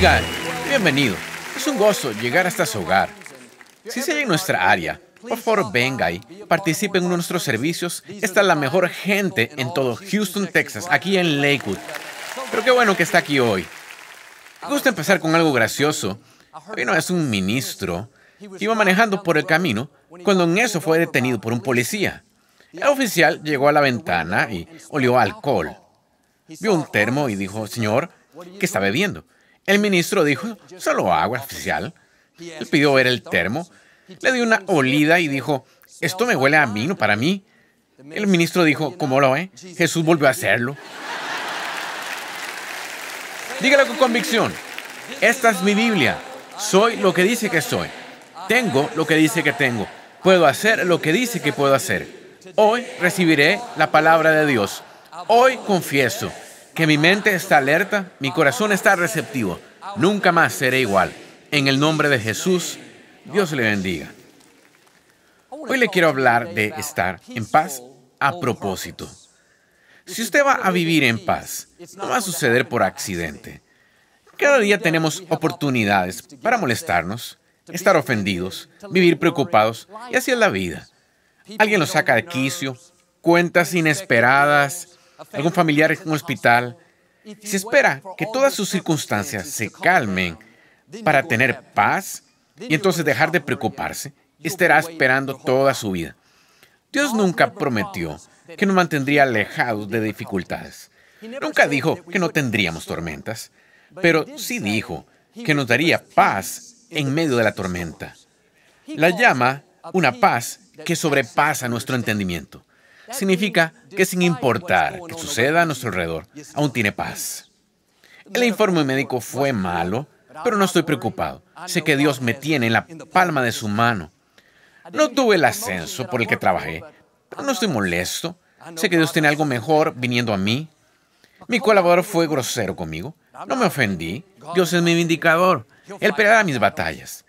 bendiga. Bienvenido. Es un gozo llegar hasta su hogar. Si se en nuestra área, por favor venga y participe en uno de nuestros servicios. Esta es la mejor gente en todo Houston, Texas, aquí en Lakewood. Pero qué bueno que está aquí hoy. Me gusta empezar con algo gracioso. Vino es un ministro. Iba manejando por el camino cuando en eso fue detenido por un policía. El oficial llegó a la ventana y olió alcohol. Vio un termo y dijo, señor, ¿qué está bebiendo? El ministro dijo, solo agua oficial. Él pidió ver el termo, le dio una olida y dijo, esto me huele a vino para mí. El ministro dijo, ¿cómo lo ve? Jesús volvió a hacerlo. Dígalo con convicción. Esta es mi Biblia. Soy lo que dice que soy. Tengo lo que dice que tengo. Puedo hacer lo que dice que puedo hacer. Hoy recibiré la palabra de Dios. Hoy confieso que mi mente está alerta, mi corazón está receptivo. Nunca más seré igual. En el nombre de Jesús, Dios le bendiga. Hoy le quiero hablar de estar en paz a propósito. Si usted va a vivir en paz, no va a suceder por accidente. Cada día tenemos oportunidades para molestarnos, estar ofendidos, vivir preocupados, y así es la vida. Alguien lo saca de quicio, cuentas inesperadas, algún familiar en un hospital. Se espera que todas sus circunstancias se calmen para tener paz y entonces dejar de preocuparse. Estará esperando toda su vida. Dios nunca prometió que nos mantendría alejados de dificultades. Nunca dijo que no tendríamos tormentas, pero sí dijo que nos daría paz en medio de la tormenta. La llama una paz que sobrepasa nuestro entendimiento. Significa que sin importar que suceda a nuestro alrededor, aún tiene paz. El informe médico fue malo, pero no estoy preocupado. Sé que Dios me tiene en la palma de su mano. No tuve el ascenso por el que trabajé, pero no estoy molesto. Sé que Dios tiene algo mejor viniendo a mí. Mi colaborador fue grosero conmigo. No me ofendí. Dios es mi vindicador. Él peleará mis batallas.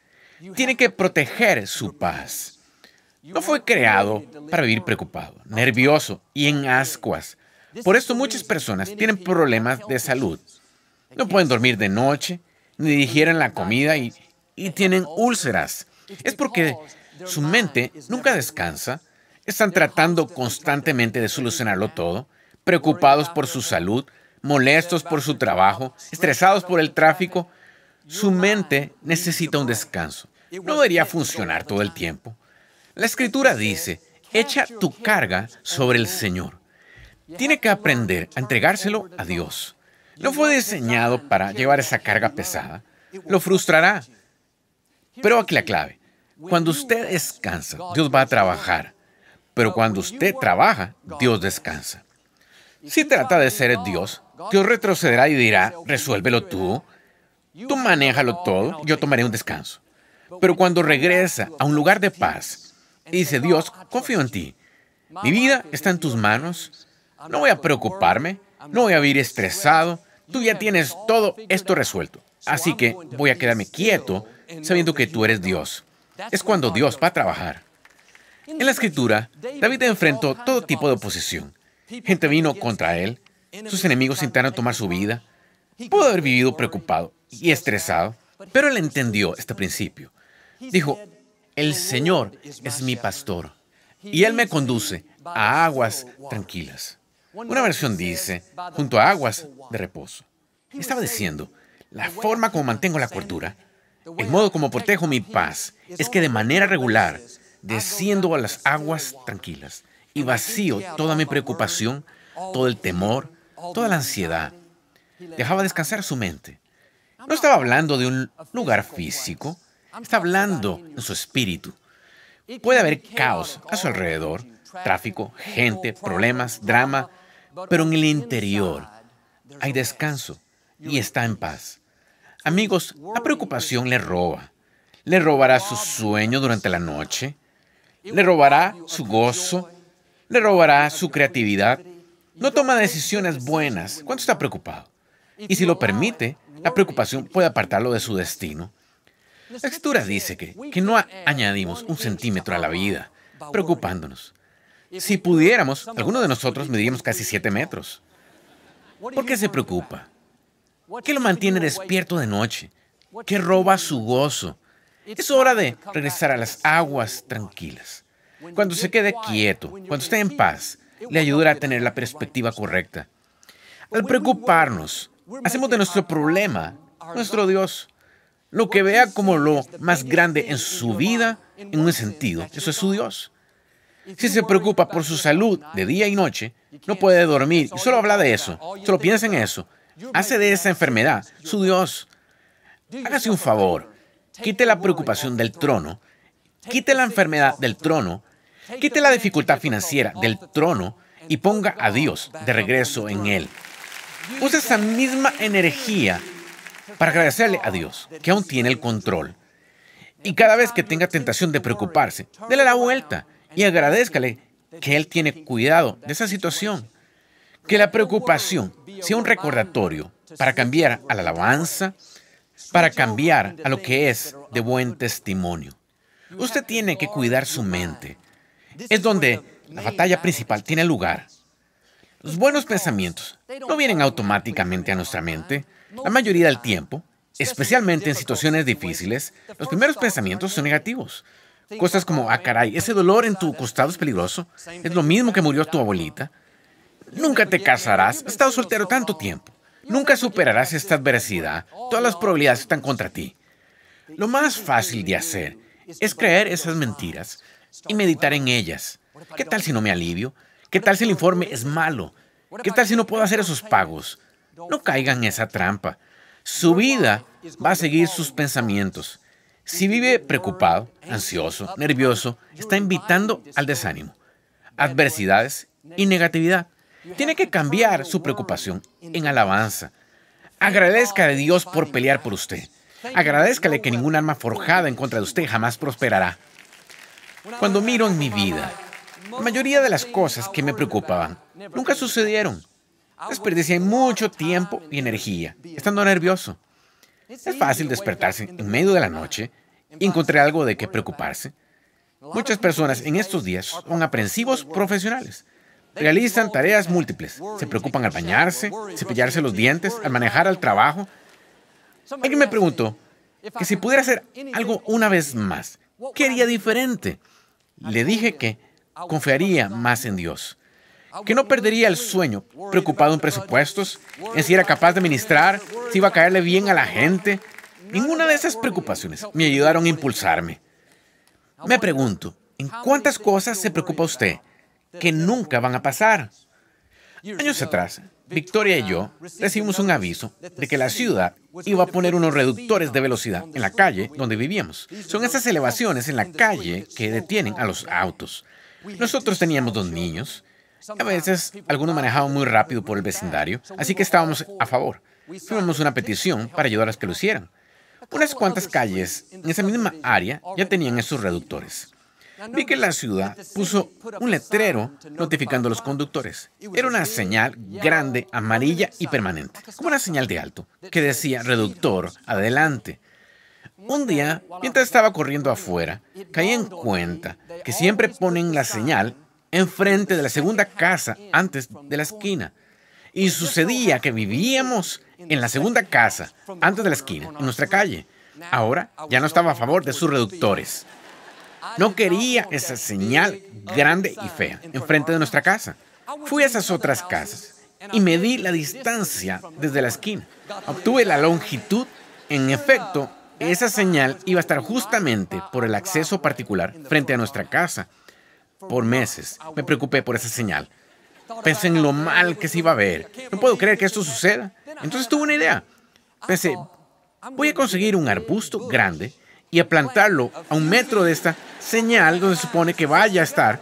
Tiene que proteger su paz. No fue creado para vivir preocupado, nervioso y en ascuas. Por esto muchas personas tienen problemas de salud. No pueden dormir de noche, ni digieren la comida y, y tienen úlceras. Es porque su mente nunca descansa. Están tratando constantemente de solucionarlo todo, preocupados por su salud, molestos por su trabajo, estresados por el tráfico. Su mente necesita un descanso. No debería funcionar todo el tiempo. La escritura dice, echa tu carga sobre el Señor. Tiene que aprender a entregárselo a Dios. No fue diseñado para llevar esa carga pesada. Lo frustrará. Pero aquí la clave. Cuando usted descansa, Dios va a trabajar. Pero cuando usted trabaja, Dios descansa. Si trata de ser Dios, Dios retrocederá y dirá, resuélvelo tú. Tú manéjalo todo, yo tomaré un descanso. Pero cuando regresa a un lugar de paz, dice, Dios, confío en ti. Mi vida está en tus manos. No voy a preocuparme. No voy a vivir estresado. Tú ya tienes todo esto resuelto. Así que voy a quedarme quieto sabiendo que tú eres Dios. Es cuando Dios va a trabajar. En la escritura, David enfrentó todo tipo de oposición. Gente vino contra él. Sus enemigos intentaron tomar su vida. Pudo haber vivido preocupado y estresado, pero él entendió este principio. Dijo, el Señor es mi pastor y Él me conduce a aguas tranquilas. Una versión dice, junto a aguas de reposo. Estaba diciendo, la forma como mantengo la cordura, el modo como protejo mi paz, es que de manera regular desciendo a las aguas tranquilas y vacío toda mi preocupación, todo el temor, toda la ansiedad. Dejaba descansar su mente. No estaba hablando de un lugar físico, Está hablando en su espíritu. Puede haber caos a su alrededor, tráfico, gente, problemas, drama, pero en el interior hay descanso y está en paz. Amigos, la preocupación le roba. Le robará su sueño durante la noche. Le robará su gozo. Le robará su creatividad. No toma decisiones buenas cuando está preocupado. Y si lo permite, la preocupación puede apartarlo de su destino. La escritura dice que, que no añadimos un centímetro a la vida, preocupándonos. Si pudiéramos, algunos de nosotros mediríamos casi siete metros. ¿Por qué se preocupa? ¿Qué lo mantiene despierto de noche? ¿Qué roba su gozo? Es hora de regresar a las aguas tranquilas. Cuando se quede quieto, cuando esté en paz, le ayudará a tener la perspectiva correcta. Al preocuparnos, hacemos de nuestro problema nuestro Dios. Lo que vea como lo más grande en su vida, en un sentido, eso es su Dios. Si se preocupa por su salud de día y noche, no puede dormir y solo habla de eso, solo piensa en eso, hace de esa enfermedad su Dios. Hágase un favor, quite la preocupación del trono, quite la enfermedad del trono, quite la dificultad financiera del trono y ponga a Dios de regreso en él. Use esa misma energía para agradecerle a Dios que aún tiene el control. Y cada vez que tenga tentación de preocuparse, déle la vuelta y agradezcale que Él tiene cuidado de esa situación. Que la preocupación sea un recordatorio para cambiar a la alabanza, para cambiar a lo que es de buen testimonio. Usted tiene que cuidar su mente. Es donde la batalla principal tiene lugar. Los buenos pensamientos no vienen automáticamente a nuestra mente. La mayoría del tiempo, especialmente en situaciones difíciles, los primeros pensamientos son negativos. Cosas como, ah, caray, ese dolor en tu costado es peligroso. Es lo mismo que murió tu abuelita. Nunca te casarás. Has estado soltero tanto tiempo. Nunca superarás esta adversidad. Todas las probabilidades están contra ti. Lo más fácil de hacer es creer esas mentiras y meditar en ellas. ¿Qué tal si no me alivio? ¿Qué tal si el informe es malo? ¿Qué tal si no puedo hacer esos pagos? No caigan en esa trampa. Su vida va a seguir sus pensamientos. Si vive preocupado, ansioso, nervioso, está invitando al desánimo, adversidades y negatividad. Tiene que cambiar su preocupación en alabanza. Agradezca a Dios por pelear por usted. Agradezcale que ningún arma forjada en contra de usted jamás prosperará. Cuando miro en mi vida, la mayoría de las cosas que me preocupaban nunca sucedieron. Desperdicié mucho tiempo y energía, estando nervioso. Es fácil despertarse en medio de la noche y encontrar algo de qué preocuparse. Muchas personas en estos días son aprensivos profesionales. Realizan tareas múltiples. Se preocupan al bañarse, cepillarse los dientes, al manejar al trabajo. Alguien me preguntó que si pudiera hacer algo una vez más, ¿qué haría diferente? Le dije que confiaría más en Dios que no perdería el sueño preocupado en presupuestos, en si era capaz de ministrar, si iba a caerle bien a la gente. Ninguna de esas preocupaciones me ayudaron a impulsarme. Me pregunto, ¿en cuántas cosas se preocupa usted que nunca van a pasar? Años atrás, Victoria y yo recibimos un aviso de que la ciudad iba a poner unos reductores de velocidad en la calle donde vivíamos. Son esas elevaciones en la calle que detienen a los autos. Nosotros teníamos dos niños a veces algunos manejaban muy rápido por el vecindario, así que estábamos a favor. Firmamos una petición para ayudar a los que lo hicieran. Unas cuantas calles en esa misma área ya tenían esos reductores. Vi que la ciudad puso un letrero notificando a los conductores. Era una señal grande, amarilla y permanente, como una señal de alto, que decía reductor, adelante. Un día, mientras estaba corriendo afuera, caí en cuenta que siempre ponen la señal enfrente de la segunda casa antes de la esquina. Y sucedía que vivíamos en la segunda casa antes de la esquina, en nuestra calle. Ahora ya no estaba a favor de sus reductores. No quería esa señal grande y fea enfrente de nuestra casa. Fui a esas otras casas y medí la distancia desde la esquina. Obtuve la longitud. En efecto, esa señal iba a estar justamente por el acceso particular frente a nuestra casa por meses me preocupé por esa señal. Pensé en lo mal que se iba a ver. No puedo creer que esto suceda. Entonces tuve una idea. Pensé, voy a conseguir un arbusto grande y a plantarlo a un metro de esta señal donde se supone que vaya a estar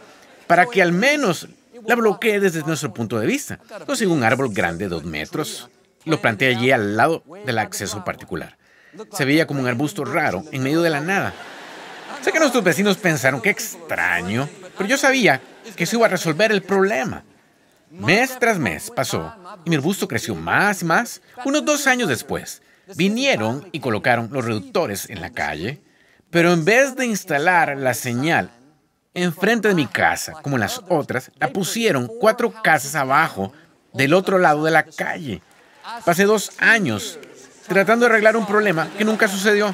para que al menos la bloquee desde nuestro punto de vista. Conseguí un árbol grande de dos metros. Lo planté allí al lado del acceso particular. Se veía como un arbusto raro en medio de la nada. Sé que nuestros vecinos pensaron que extraño, pero yo sabía que eso iba a resolver el problema. Mes tras mes pasó y mi arbusto creció más y más. Unos dos años después, vinieron y colocaron los reductores en la calle, pero en vez de instalar la señal enfrente de mi casa, como las otras, la pusieron cuatro casas abajo del otro lado de la calle. Pasé dos años tratando de arreglar un problema que nunca sucedió.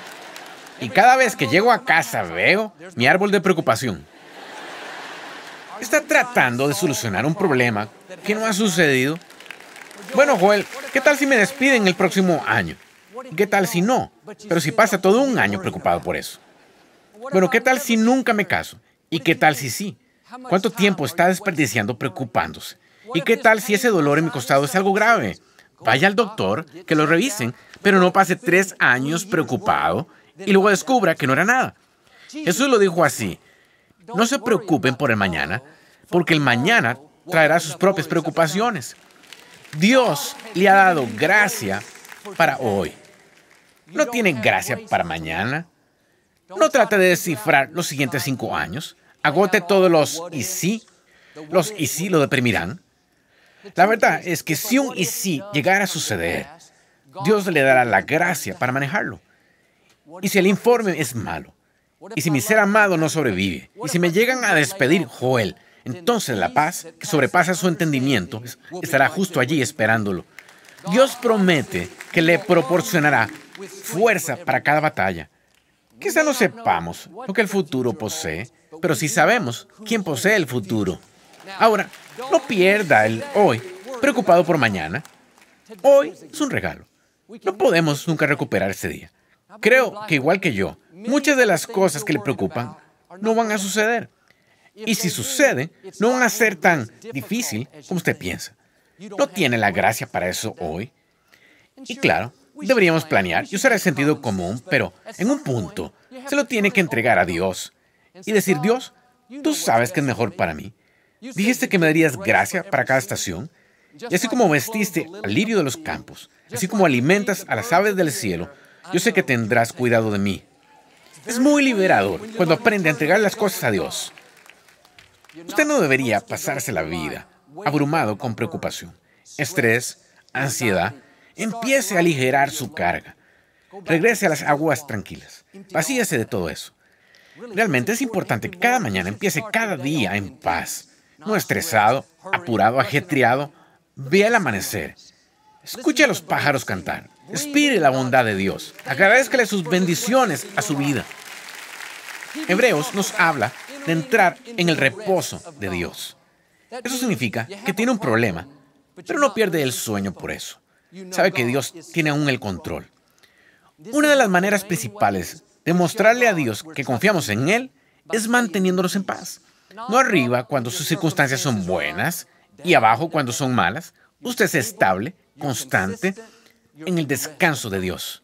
Y cada vez que llego a casa veo mi árbol de preocupación. Está tratando de solucionar un problema que no ha sucedido. Bueno, Joel, ¿qué tal si me despiden el próximo año? ¿Qué tal si no? Pero si pasa todo un año preocupado por eso. Bueno, ¿qué tal si nunca me caso? ¿Y qué tal si sí? ¿Cuánto tiempo está desperdiciando preocupándose? ¿Y qué tal si ese dolor en mi costado es algo grave? Vaya al doctor, que lo revisen, pero no pase tres años preocupado y luego descubra que no era nada. Jesús lo dijo así. No se preocupen por el mañana, porque el mañana traerá sus propias preocupaciones. Dios le ha dado gracia para hoy. No tiene gracia para mañana. No trate de descifrar los siguientes cinco años. Agote todos los y sí. Los y sí lo deprimirán. La verdad es que si un y sí llegara a suceder, Dios le dará la gracia para manejarlo. Y si el informe es malo, y si mi ser amado no sobrevive, y si me llegan a despedir, Joel, entonces la paz, que sobrepasa su entendimiento, estará justo allí esperándolo. Dios promete que le proporcionará fuerza para cada batalla. Quizá no sepamos lo que el futuro posee, pero sí sabemos quién posee el futuro. Ahora, no pierda el hoy preocupado por mañana. Hoy es un regalo. No podemos nunca recuperar ese día. Creo que igual que yo, muchas de las cosas que le preocupan no van a suceder. Y si suceden, no van a ser tan difícil como usted piensa. No tiene la gracia para eso hoy. Y claro, deberíamos planear y usar el sentido común, pero en un punto se lo tiene que entregar a Dios y decir, Dios, tú sabes que es mejor para mí. Dijiste que me darías gracia para cada estación, y así como vestiste al lirio de los campos, así como alimentas a las aves del cielo, yo sé que tendrás cuidado de mí. Es muy liberador cuando aprende a entregar las cosas a Dios. Usted no debería pasarse la vida abrumado con preocupación, estrés, ansiedad. Empiece a aligerar su carga. Regrese a las aguas tranquilas. Vacíese de todo eso. Realmente es importante que cada mañana empiece cada día en paz, no estresado, apurado, ajetreado. Vea el amanecer. Escuche a los pájaros cantar. Expire la bondad de Dios. Agradezcale sus bendiciones a su vida. Hebreos nos habla de entrar en el reposo de Dios. Eso significa que tiene un problema, pero no pierde el sueño por eso. Sabe que Dios tiene aún el control. Una de las maneras principales de mostrarle a Dios que confiamos en Él es manteniéndonos en paz. No arriba cuando sus circunstancias son buenas y abajo cuando son malas. Usted es estable, constante, en el descanso de Dios.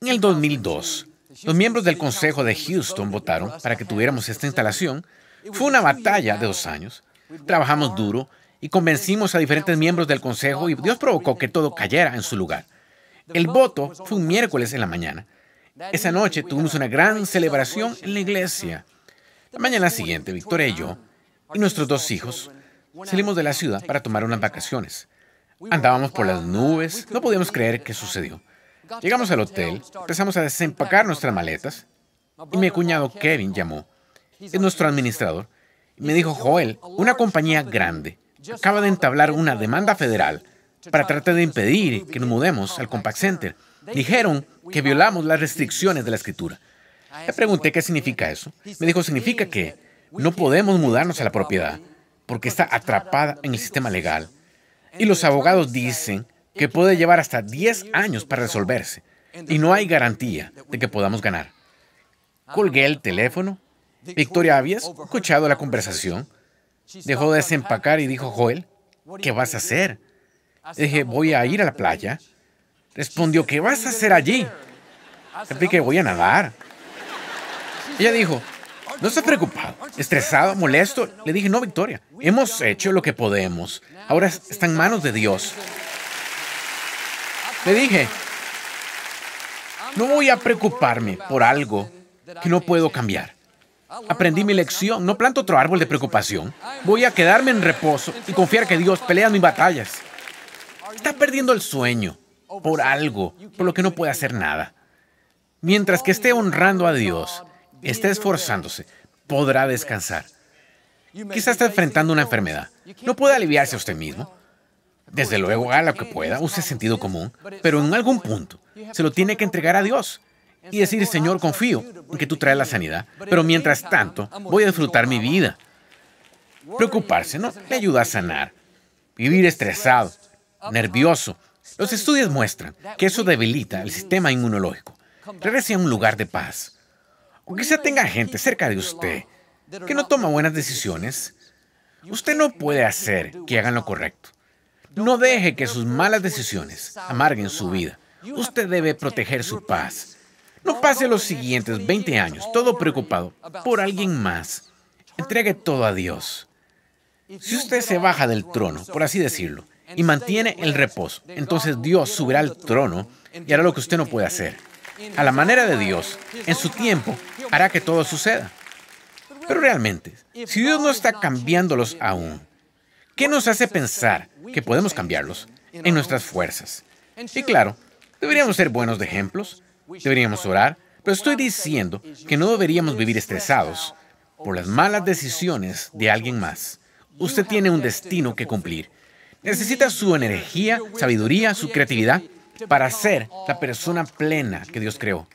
En el 2002, los miembros del Consejo de Houston votaron para que tuviéramos esta instalación. Fue una batalla de dos años. Trabajamos duro y convencimos a diferentes miembros del Consejo y Dios provocó que todo cayera en su lugar. El voto fue un miércoles en la mañana. Esa noche tuvimos una gran celebración en la iglesia. La mañana siguiente, Victoria y yo, y nuestros dos hijos, salimos de la ciudad para tomar unas vacaciones. Andábamos por las nubes, no podíamos creer qué sucedió. Llegamos al hotel, empezamos a desempacar nuestras maletas y mi cuñado Kevin llamó. Es nuestro administrador. Y me dijo, Joel, una compañía grande acaba de entablar una demanda federal para tratar de impedir que nos mudemos al Compact Center. Dijeron que violamos las restricciones de la escritura. Le pregunté qué significa eso. Me dijo, significa que no podemos mudarnos a la propiedad porque está atrapada en el sistema legal y los abogados dicen que puede llevar hasta 10 años para resolverse y no hay garantía de que podamos ganar. Colgué el teléfono. Victoria, ¿habías escuchado la conversación? Dejó de desempacar y dijo, Joel, ¿qué vas a hacer? dije, voy a ir a la playa. Respondió, ¿qué vas a hacer allí? Le voy a nadar. Ella dijo, no estás preocupado, estresado, molesto. Le dije, no, Victoria, hemos hecho lo que podemos. Ahora está en manos de Dios. Le dije, no voy a preocuparme por algo que no puedo cambiar. Aprendí mi lección, no planto otro árbol de preocupación. Voy a quedarme en reposo y confiar que Dios pelea mis batallas. Está perdiendo el sueño por algo por lo que no puede hacer nada. Mientras que esté honrando a Dios, esté esforzándose, podrá descansar. Quizás está enfrentando una enfermedad. No puede aliviarse a usted mismo. Desde luego, haga lo que pueda, use sentido común, pero en algún punto se lo tiene que entregar a Dios y decir, Señor, confío en que tú traes la sanidad, pero mientras tanto voy a disfrutar mi vida. Preocuparse no le ayuda a sanar. Vivir estresado, nervioso. Los estudios muestran que eso debilita el sistema inmunológico. Regrese a un lugar de paz. O quizá tenga gente cerca de usted que no toma buenas decisiones. Usted no puede hacer que hagan lo correcto. No deje que sus malas decisiones amarguen su vida. Usted debe proteger su paz. No pase los siguientes 20 años todo preocupado por alguien más. Entregue todo a Dios. Si usted se baja del trono, por así decirlo, y mantiene el reposo, entonces Dios subirá al trono y hará lo que usted no puede hacer. A la manera de Dios, en su tiempo, hará que todo suceda. Pero realmente, si Dios no está cambiándolos aún, ¿qué nos hace pensar que podemos cambiarlos en nuestras fuerzas? Y claro, deberíamos ser buenos de ejemplos, deberíamos orar, pero estoy diciendo que no deberíamos vivir estresados por las malas decisiones de alguien más. Usted tiene un destino que cumplir. Necesita su energía, sabiduría, su creatividad para ser la persona plena que Dios creó.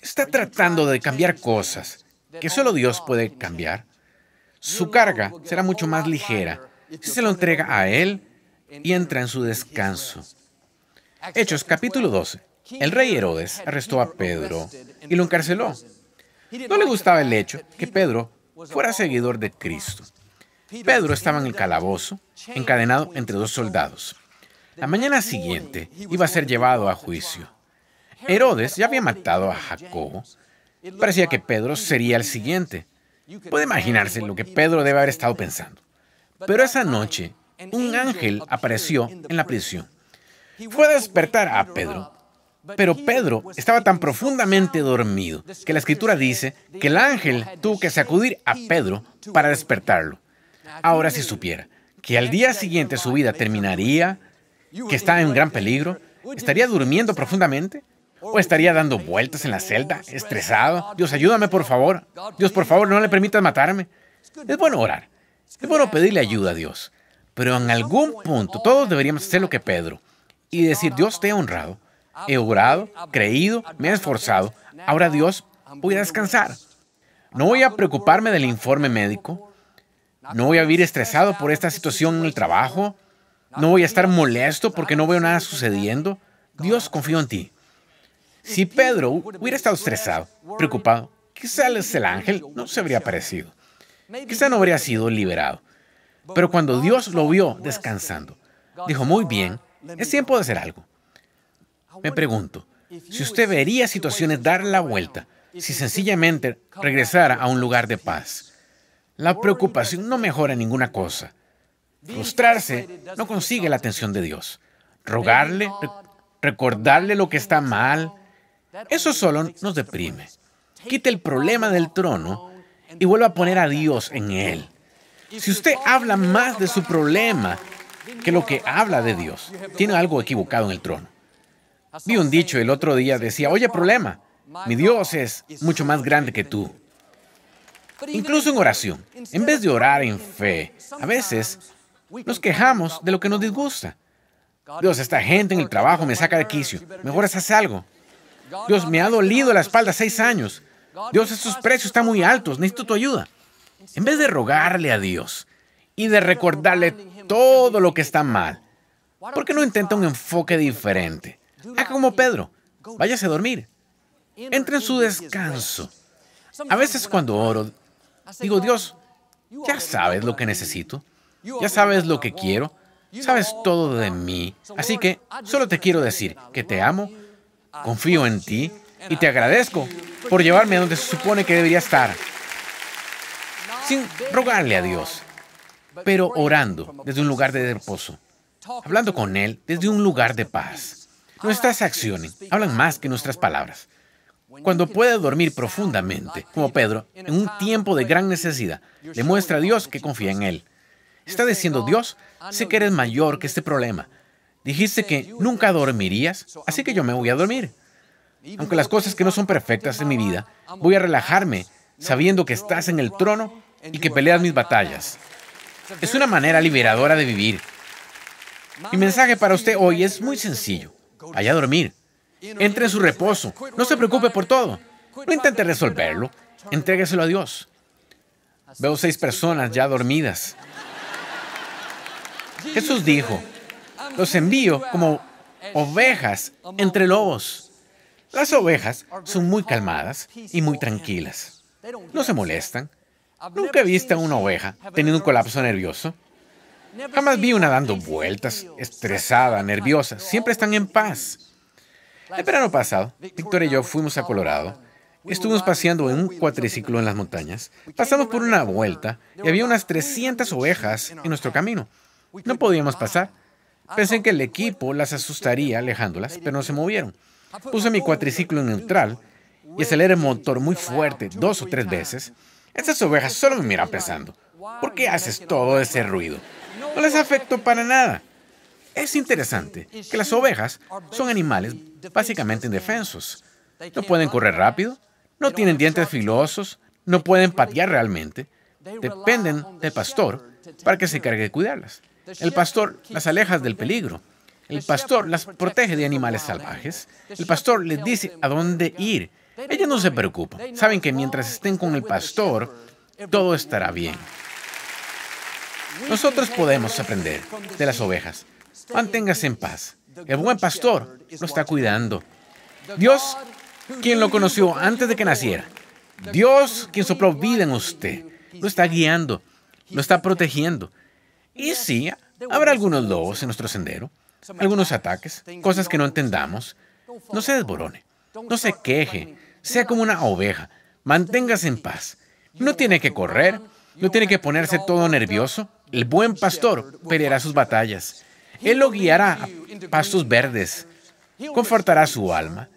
Está tratando de cambiar cosas que solo Dios puede cambiar. Su carga será mucho más ligera si se lo entrega a Él y entra en su descanso. Hechos capítulo 12. El rey Herodes arrestó a Pedro y lo encarceló. No le gustaba el hecho que Pedro fuera seguidor de Cristo. Pedro estaba en el calabozo, encadenado entre dos soldados. La mañana siguiente iba a ser llevado a juicio. Herodes ya había matado a Jacobo. Parecía que Pedro sería el siguiente. Puede imaginarse lo que Pedro debe haber estado pensando. Pero esa noche, un ángel apareció en la prisión. Fue a despertar a Pedro. Pero Pedro estaba tan profundamente dormido que la escritura dice que el ángel tuvo que sacudir a Pedro para despertarlo. Ahora si supiera que al día siguiente su vida terminaría, que está en gran peligro, ¿estaría durmiendo profundamente? ¿O estaría dando vueltas en la celda, estresado? Dios, ayúdame por favor. Dios, por favor, no le permitas matarme. Es bueno orar. Es bueno pedirle ayuda a Dios. Pero en algún punto todos deberíamos hacer lo que Pedro y decir, Dios te ha honrado. He orado, creído, me he esforzado. Ahora Dios, voy a descansar. No voy a preocuparme del informe médico. No voy a vivir estresado por esta situación en el trabajo. No voy a estar molesto porque no veo nada sucediendo. Dios, confío en ti. Si Pedro hubiera estado estresado, preocupado, quizá el ángel no se habría aparecido. Quizá no habría sido liberado. Pero cuando Dios lo vio descansando, dijo, muy bien, es tiempo de hacer algo. Me pregunto, si usted vería situaciones dar la vuelta, si sencillamente regresara a un lugar de paz, la preocupación no mejora ninguna cosa. Frustrarse no consigue la atención de Dios. Rogarle, recordarle lo que está mal, eso solo nos deprime. Quite el problema del trono y vuelva a poner a Dios en él. Si usted habla más de su problema que lo que habla de Dios, tiene algo equivocado en el trono. Vi un dicho el otro día, decía, oye problema, mi Dios es mucho más grande que tú. Incluso en oración, en vez de orar en fe, a veces nos quejamos de lo que nos disgusta. Dios, esta gente en el trabajo me saca de quicio. Mejor hace algo. Dios, me ha dolido la espalda seis años. Dios, estos precios están muy altos. Necesito tu ayuda. En vez de rogarle a Dios y de recordarle todo lo que está mal, ¿por qué no intenta un enfoque diferente? Haga como Pedro. Váyase a dormir. Entre en su descanso. A veces cuando oro, Digo, Dios, ya sabes lo que necesito, ya sabes lo que quiero, sabes todo de mí. Así que solo te quiero decir que te amo, confío en ti y te agradezco por llevarme a donde se supone que debería estar. Sin rogarle a Dios, pero orando desde un lugar de reposo, hablando con Él desde un lugar de paz. Nuestras acciones hablan más que nuestras palabras. Cuando puede dormir profundamente, como Pedro, en un tiempo de gran necesidad, le muestra a Dios que confía en Él. Está diciendo, Dios, sé que eres mayor que este problema. Dijiste que nunca dormirías, así que yo me voy a dormir. Aunque las cosas que no son perfectas en mi vida, voy a relajarme sabiendo que estás en el trono y que peleas mis batallas. Es una manera liberadora de vivir. Mi mensaje para usted hoy es muy sencillo. Vaya a dormir. Entre en su reposo. No se preocupe por todo. No intente resolverlo. Entrégueselo a Dios. Veo seis personas ya dormidas. Jesús dijo, los envío como ovejas entre lobos. Las ovejas son muy calmadas y muy tranquilas. No se molestan. Nunca he visto a una oveja teniendo un colapso nervioso. Jamás vi una dando vueltas, estresada, nerviosa. Siempre están en paz. El verano pasado, Víctor y yo fuimos a Colorado. Estuvimos paseando en un cuatriciclo en las montañas. Pasamos por una vuelta y había unas 300 ovejas en nuestro camino. No podíamos pasar. Pensé que el equipo las asustaría alejándolas, pero no se movieron. Puse mi cuatriciclo en neutral y aceleré el motor muy fuerte dos o tres veces. Estas ovejas solo me miran pensando, ¿por qué haces todo ese ruido? No les afectó para nada. Es interesante que las ovejas son animales básicamente indefensos. No pueden correr rápido, no tienen dientes filosos, no pueden patear realmente. Dependen del pastor para que se encargue de cuidarlas. El pastor las aleja del peligro. El pastor las protege de animales salvajes. El pastor les dice a dónde ir. Ellas no se preocupan. Saben que mientras estén con el pastor, todo estará bien. Nosotros podemos aprender de las ovejas. Manténgase en paz. El buen pastor lo está cuidando. Dios, quien lo conoció antes de que naciera. Dios, quien sopló vida en usted. Lo está guiando. Lo está protegiendo. Y sí, habrá algunos lobos en nuestro sendero, algunos ataques, cosas que no entendamos. No se desborone, no se queje, sea como una oveja, manténgase en paz. No tiene que correr, no tiene que ponerse todo nervioso. El buen pastor peleará sus batallas. Él lo guiará a pastos verdes, confortará su alma.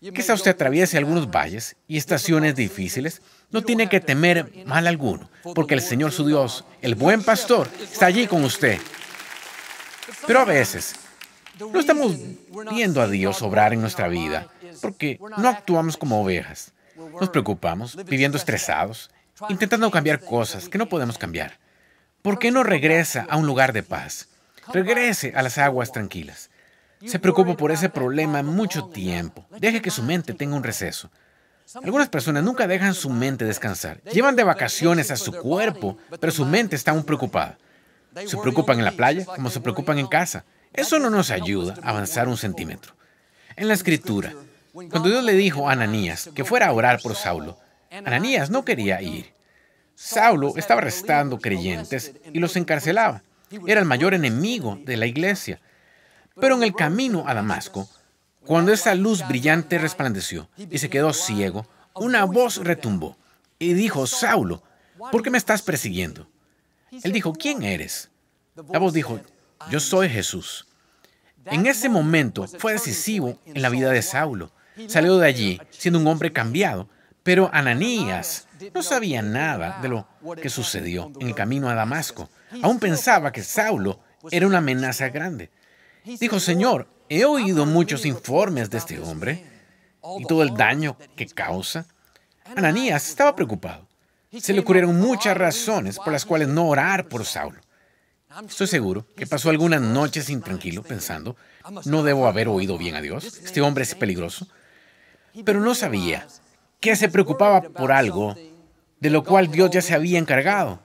Quizá usted atraviese algunos valles y estaciones difíciles, no tiene que temer mal alguno, porque el Señor su Dios, el buen pastor, está allí con usted. Pero a veces no estamos viendo a Dios obrar en nuestra vida porque no actuamos como ovejas. Nos preocupamos, viviendo estresados, intentando cambiar cosas que no podemos cambiar. ¿Por qué no regresa a un lugar de paz? Regrese a las aguas tranquilas. Se preocupa por ese problema mucho tiempo. Deje que su mente tenga un receso. Algunas personas nunca dejan su mente descansar. Llevan de vacaciones a su cuerpo, pero su mente está aún preocupada. Se preocupan en la playa como se preocupan en casa. Eso no nos ayuda a avanzar un centímetro. En la escritura, cuando Dios le dijo a Ananías que fuera a orar por Saulo, Ananías no quería ir. Saulo estaba arrestando creyentes y los encarcelaba. Era el mayor enemigo de la iglesia. Pero en el camino a Damasco, cuando esa luz brillante resplandeció y se quedó ciego, una voz retumbó y dijo, Saulo, ¿por qué me estás persiguiendo? Él dijo, ¿quién eres? La voz dijo, yo soy Jesús. En ese momento fue decisivo en la vida de Saulo. Salió de allí siendo un hombre cambiado, pero Ananías no sabía nada de lo que sucedió en el camino a Damasco. Aún pensaba que Saulo era una amenaza grande. Dijo, Señor, He oído muchos informes de este hombre y todo el daño que causa. Ananías estaba preocupado. Se le ocurrieron muchas razones por las cuales no orar por Saulo. Estoy seguro que pasó algunas noches intranquilo pensando, no debo haber oído bien a Dios, este hombre es peligroso. Pero no sabía que se preocupaba por algo de lo cual Dios ya se había encargado.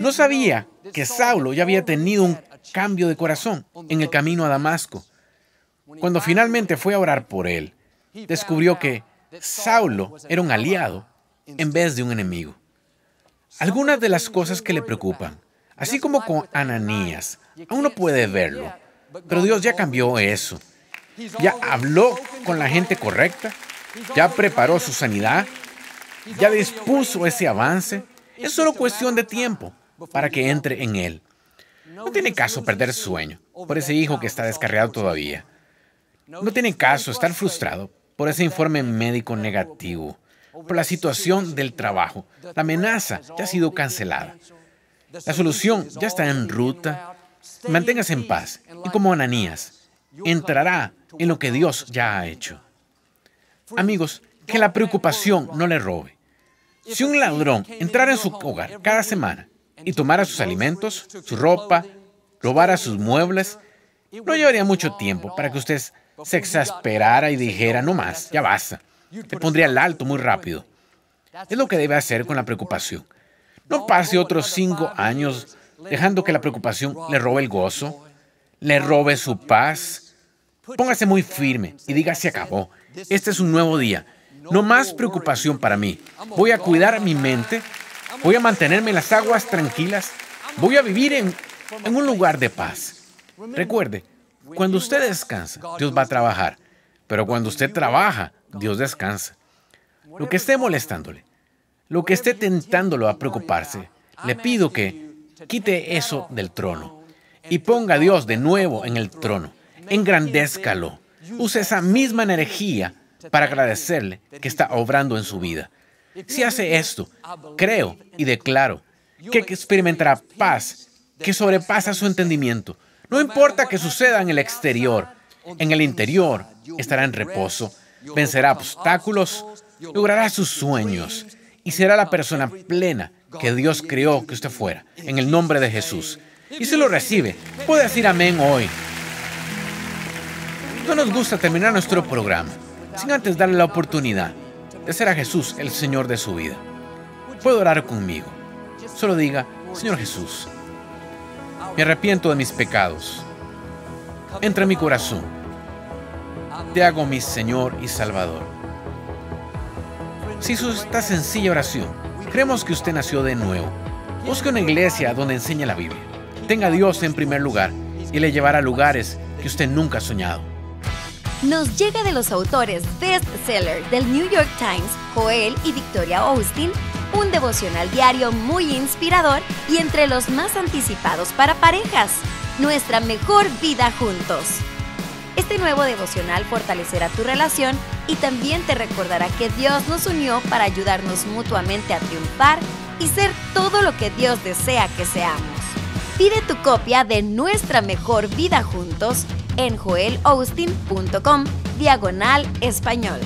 No sabía que Saulo ya había tenido un cambio de corazón en el camino a Damasco. Cuando finalmente fue a orar por él, descubrió que Saulo era un aliado en vez de un enemigo. Algunas de las cosas que le preocupan, así como con Ananías, aún no puede verlo, pero Dios ya cambió eso. Ya habló con la gente correcta, ya preparó su sanidad, ya dispuso ese avance. Es solo cuestión de tiempo para que entre en él. No tiene caso perder sueño por ese hijo que está descarriado todavía. No tiene caso estar frustrado por ese informe médico negativo, por la situación del trabajo. La amenaza ya ha sido cancelada. La solución ya está en ruta. Manténgase en paz y como Ananías, entrará en lo que Dios ya ha hecho. Amigos, que la preocupación no le robe. Si un ladrón entrara en su hogar cada semana y tomara sus alimentos, su ropa robara sus muebles, no llevaría mucho tiempo para que usted se exasperara y dijera, no más, ya basta. Te pondría al alto muy rápido. Es lo que debe hacer con la preocupación. No pase otros cinco años dejando que la preocupación le robe el gozo, le robe su paz. Póngase muy firme y diga, se acabó. Este es un nuevo día. No más preocupación para mí. Voy a cuidar mi mente. Voy a mantenerme en las aguas tranquilas. Voy a vivir en, en un lugar de paz. Recuerde, cuando usted descansa, Dios va a trabajar. Pero cuando usted trabaja, Dios descansa. Lo que esté molestándole, lo que esté tentándolo a preocuparse, le pido que quite eso del trono y ponga a Dios de nuevo en el trono. Engrandézcalo. Use esa misma energía para agradecerle que está obrando en su vida. Si hace esto, creo y declaro que experimentará paz que sobrepasa su entendimiento. No importa que suceda en el exterior, en el interior estará en reposo, vencerá obstáculos, logrará sus sueños y será la persona plena que Dios creó que usted fuera, en el nombre de Jesús. Y si lo recibe, puede decir amén hoy. No nos gusta terminar nuestro programa sin antes darle la oportunidad de ser a Jesús el Señor de su vida. Puede orar conmigo. Solo diga, Señor Jesús, me arrepiento de mis pecados. Entra en mi corazón. Te hago mi Señor y Salvador. Si hizo esta sencilla oración, creemos que usted nació de nuevo. Busque una iglesia donde enseñe la Biblia. Tenga a Dios en primer lugar y le llevará a lugares que usted nunca ha soñado. Nos llega de los autores bestseller del New York Times, Joel y Victoria Austin, un devocional diario muy inspirador y entre los más anticipados para parejas. Nuestra mejor vida juntos. Este nuevo devocional fortalecerá tu relación y también te recordará que Dios nos unió para ayudarnos mutuamente a triunfar y ser todo lo que Dios desea que seamos. Pide tu copia de Nuestra Mejor Vida Juntos en joelaustin.com diagonal español.